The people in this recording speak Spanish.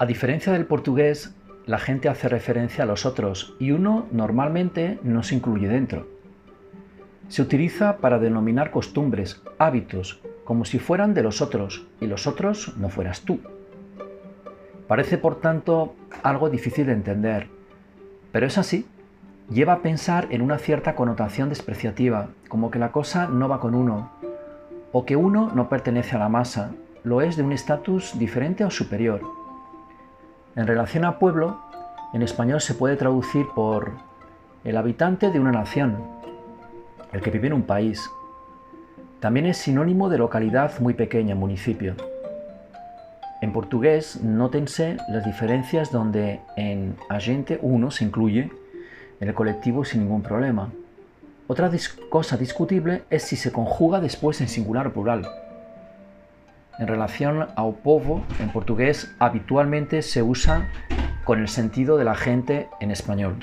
A diferencia del portugués, la gente hace referencia a los otros y uno normalmente no se incluye dentro. Se utiliza para denominar costumbres, hábitos, como si fueran de los otros y los otros no fueras tú. Parece por tanto algo difícil de entender, pero es así. Lleva a pensar en una cierta connotación despreciativa, como que la cosa no va con uno, o que uno no pertenece a la masa, lo es de un estatus diferente o superior. En relación a pueblo, en español se puede traducir por el habitante de una nación, el que vive en un país. También es sinónimo de localidad muy pequeña, municipio. En portugués, nótense las diferencias donde en agente uno se incluye en el colectivo sin ningún problema. Otra cosa discutible es si se conjuga después en singular o plural. En relación ao povo, en portugués habitualmente se usa con el sentido de la gente en español.